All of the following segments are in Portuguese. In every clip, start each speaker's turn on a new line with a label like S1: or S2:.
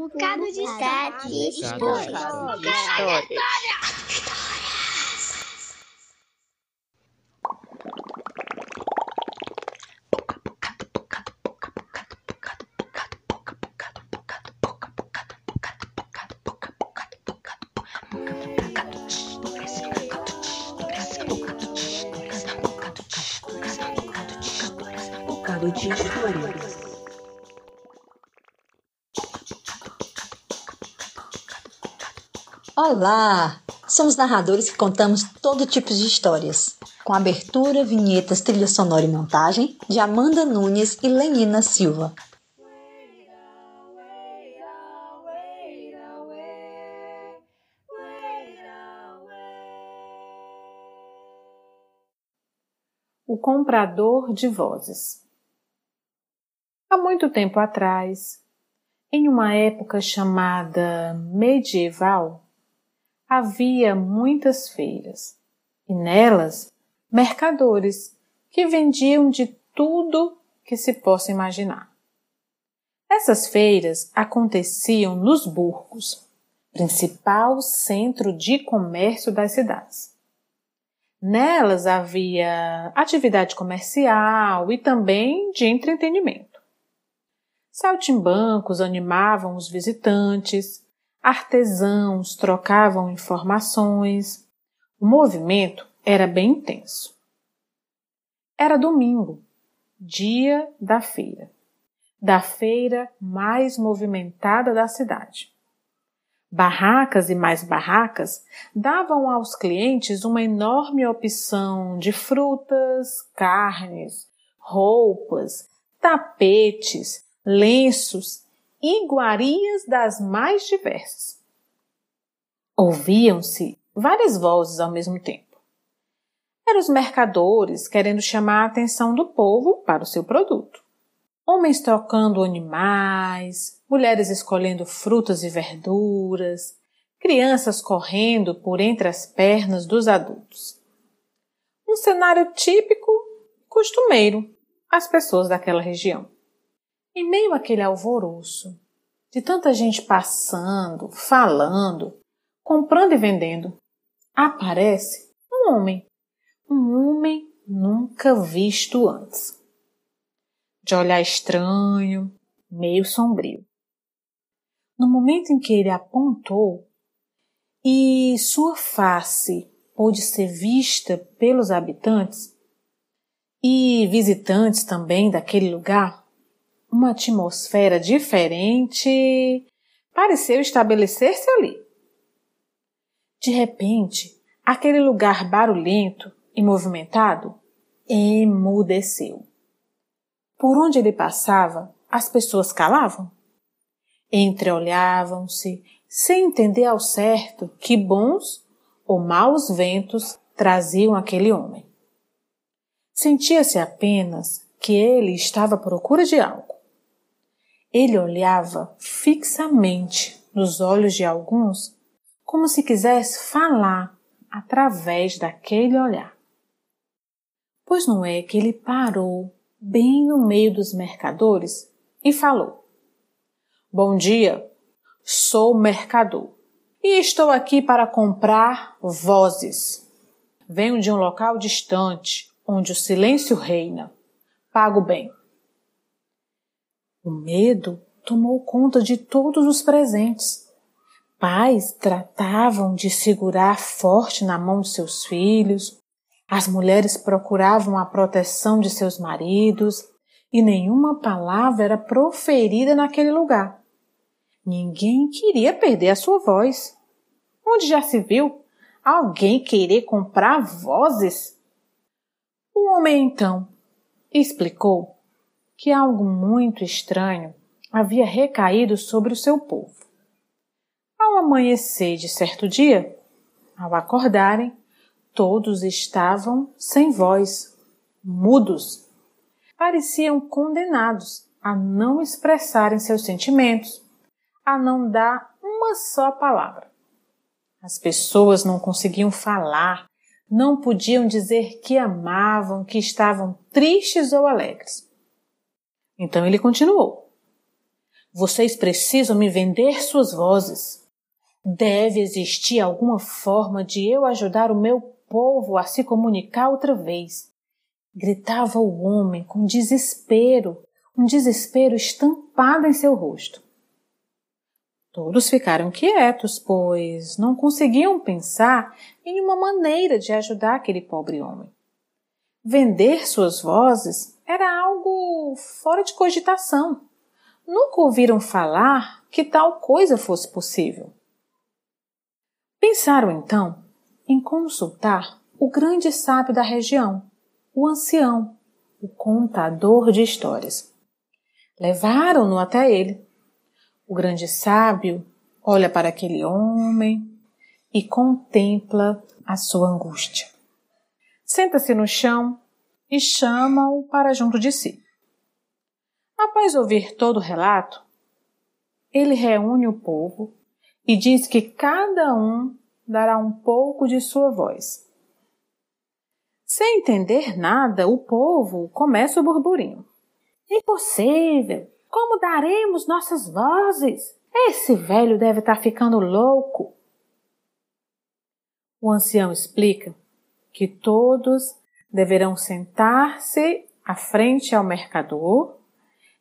S1: bocado de
S2: Bocado de
S1: história.
S2: história.
S3: Bocado de história.
S4: Olá! Somos narradores que contamos todo tipo de histórias, com abertura, vinhetas, trilha sonora e montagem de Amanda Nunes e Lenina Silva.
S5: O comprador de vozes. Há muito tempo atrás, em uma época chamada medieval, havia muitas feiras e nelas mercadores que vendiam de tudo que se possa imaginar. Essas feiras aconteciam nos burgos, principal centro de comércio das cidades. Nelas havia atividade comercial e também de entretenimento. Saltimbancos animavam os visitantes, artesãos trocavam informações. O movimento era bem intenso. Era domingo, dia da feira, da feira mais movimentada da cidade. Barracas e mais barracas davam aos clientes uma enorme opção de frutas, carnes, roupas, tapetes, lenços iguarias das mais diversas. Ouviam-se várias vozes ao mesmo tempo. Eram os mercadores querendo chamar a atenção do povo para o seu produto. Homens trocando animais, mulheres escolhendo frutas e verduras, crianças correndo por entre as pernas dos adultos. Um cenário típico, costumeiro às pessoas daquela região. Em meio àquele alvoroço, de tanta gente passando, falando, comprando e vendendo, aparece um homem. Um homem nunca visto antes. De olhar estranho, meio sombrio. No momento em que ele apontou e sua face pôde ser vista pelos habitantes e visitantes também daquele lugar, uma atmosfera diferente pareceu estabelecer-se ali. De repente, aquele lugar barulhento e movimentado emudeceu. Por onde ele passava, as pessoas calavam. Entreolhavam-se, sem entender ao certo que bons ou maus ventos traziam aquele homem. Sentia-se apenas que ele estava à procura de algo. Ele olhava fixamente nos olhos de alguns, como se quisesse falar através daquele olhar. Pois não é que ele parou bem no meio dos mercadores e falou: Bom dia, sou mercador e estou aqui para comprar vozes. Venho de um local distante, onde o silêncio reina. Pago bem. O medo tomou conta de todos os presentes. Pais tratavam de segurar forte na mão de seus filhos, as mulheres procuravam a proteção de seus maridos e nenhuma palavra era proferida naquele lugar. Ninguém queria perder a sua voz. Onde já se viu alguém querer comprar vozes? O homem então explicou que algo muito estranho havia recaído sobre o seu povo. Ao amanhecer de certo dia, ao acordarem, todos estavam sem voz, mudos. Pareciam condenados a não expressarem seus sentimentos, a não dar uma só palavra. As pessoas não conseguiam falar, não podiam dizer que amavam, que estavam tristes ou alegres. Então ele continuou. Vocês precisam me vender suas vozes. Deve existir alguma forma de eu ajudar o meu povo a se comunicar outra vez. Gritava o homem com desespero, um desespero estampado em seu rosto. Todos ficaram quietos, pois não conseguiam pensar em uma maneira de ajudar aquele pobre homem. Vender suas vozes era algo fora de cogitação. Nunca ouviram falar que tal coisa fosse possível. Pensaram então em consultar o grande sábio da região, o ancião, o contador de histórias. Levaram-no até ele o grande sábio olha para aquele homem e contempla a sua angústia. Senta-se no chão e chama-o para junto de si. Após ouvir todo o relato, ele reúne o povo e diz que cada um dará um pouco de sua voz. Sem entender nada, o povo começa o burburinho. Impossível! Como daremos nossas vozes? Esse velho deve estar tá ficando louco. O ancião explica que todos deverão sentar-se à frente ao mercador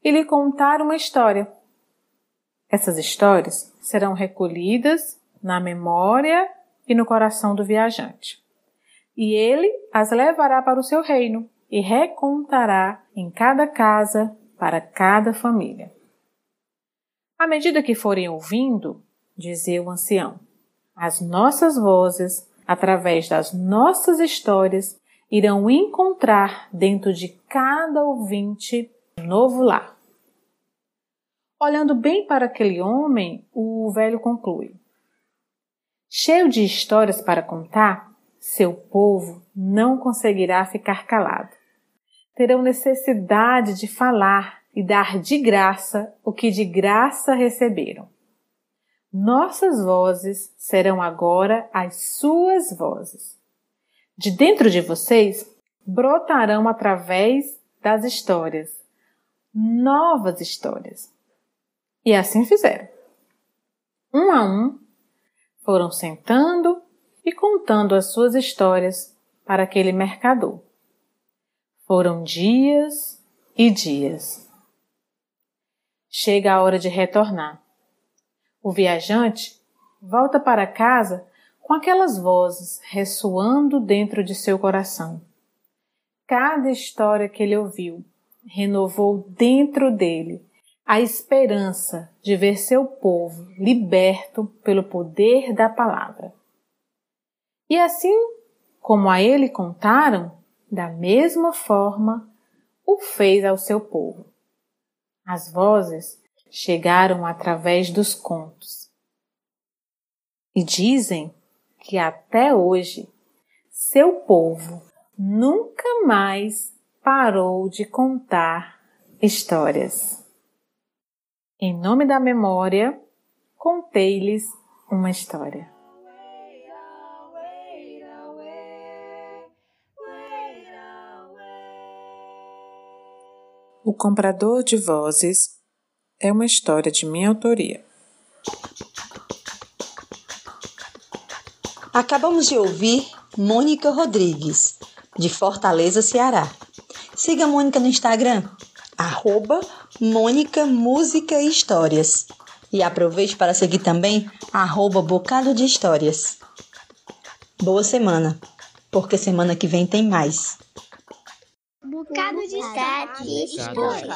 S5: e lhe contar uma história. Essas histórias serão recolhidas na memória e no coração do viajante. E ele as levará para o seu reino e recontará em cada casa para cada família. À medida que forem ouvindo, dizia o ancião, as nossas vozes, através das nossas histórias, irão encontrar dentro de cada ouvinte um novo lar. Olhando bem para aquele homem, o velho conclui: Cheio de histórias para contar, seu povo não conseguirá ficar calado terão necessidade de falar e dar de graça o que de graça receberam. Nossas vozes serão agora as suas vozes. De dentro de vocês brotarão através das histórias novas histórias. E assim fizeram. Um a um, foram sentando e contando as suas histórias para aquele mercador. Foram dias e dias. Chega a hora de retornar. O viajante volta para casa com aquelas vozes ressoando dentro de seu coração. Cada história que ele ouviu renovou dentro dele a esperança de ver seu povo liberto pelo poder da palavra. E assim como a ele contaram, da mesma forma o fez ao seu povo. As vozes chegaram através dos contos. E dizem que até hoje seu povo nunca mais parou de contar histórias. Em nome da memória, contei-lhes uma história.
S1: O Comprador de Vozes é uma história de minha autoria.
S4: Acabamos de ouvir Mônica Rodrigues, de Fortaleza, Ceará. Siga a Mônica no Instagram, arroba Mônica Música e Histórias. E aproveite para seguir também arroba Bocado de Histórias. Boa semana, porque semana que vem tem mais.
S3: Bocado de sete histórias.